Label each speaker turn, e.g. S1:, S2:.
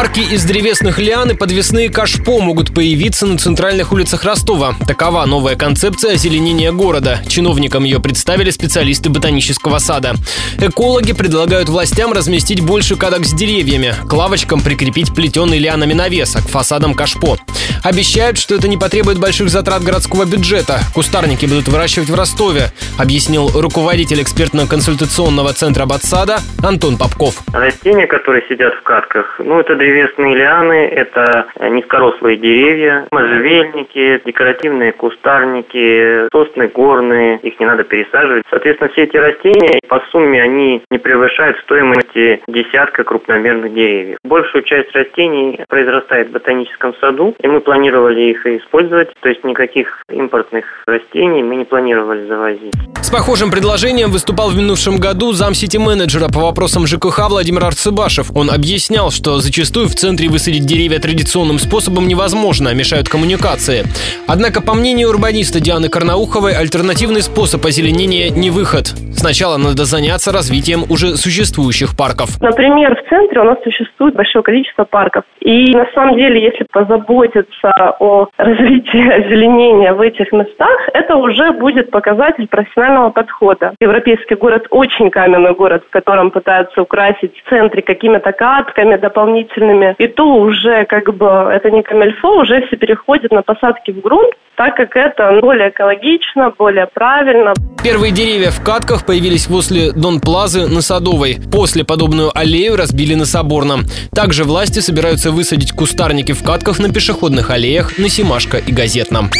S1: Парки из древесных лиан и подвесные кашпо могут появиться на центральных улицах Ростова. Такова новая концепция озеленения города. Чиновникам ее представили специалисты ботанического сада. Экологи предлагают властям разместить больше кадок с деревьями, к лавочкам прикрепить плетеный лианами навес, к фасадам кашпо. Обещают, что это не потребует больших затрат городского бюджета. Кустарники будут выращивать в Ростове, объяснил руководитель экспертно-консультационного центра Батсада Антон Попков.
S2: Растения, которые сидят в катках, ну, это древесные лианы, это низкорослые деревья, можжевельники, декоративные кустарники, сосны горные, их не надо пересаживать. Соответственно, все эти растения по сумме они не превышают стоимости десятка крупномерных деревьев. Большую часть растений произрастает в ботаническом саду, и мы планировали их использовать, то есть никаких импортных растений мы не планировали завозить.
S1: С похожим предложением выступал в минувшем году зам сити-менеджера по вопросам ЖКХ Владимир Арцебашев. Он объяснял, что зачастую в центре высадить деревья традиционным способом невозможно, мешают коммуникации. Однако, по мнению урбаниста Дианы Карнауховой, альтернативный способ озеленения не выход. Сначала надо заняться развитием уже существующих парков.
S3: Например, в центре у нас существует большое количество парков. И на самом деле, если позаботиться о развитии озеленения в этих местах, это уже будет показатель профессионального подхода. Европейский город очень каменный город, в котором пытаются украсить в центре какими-то катками дополнительными. И то уже как бы это не камельфо, уже все переходит на посадки в грунт, так как это более экологично, более правильно.
S1: Первые деревья в катках появились возле Дон Плазы на Садовой. После подобную аллею разбили на Соборном. Также власти собираются высадить кустарники в катках на пешеходных аллеях на Семашко и Газетном.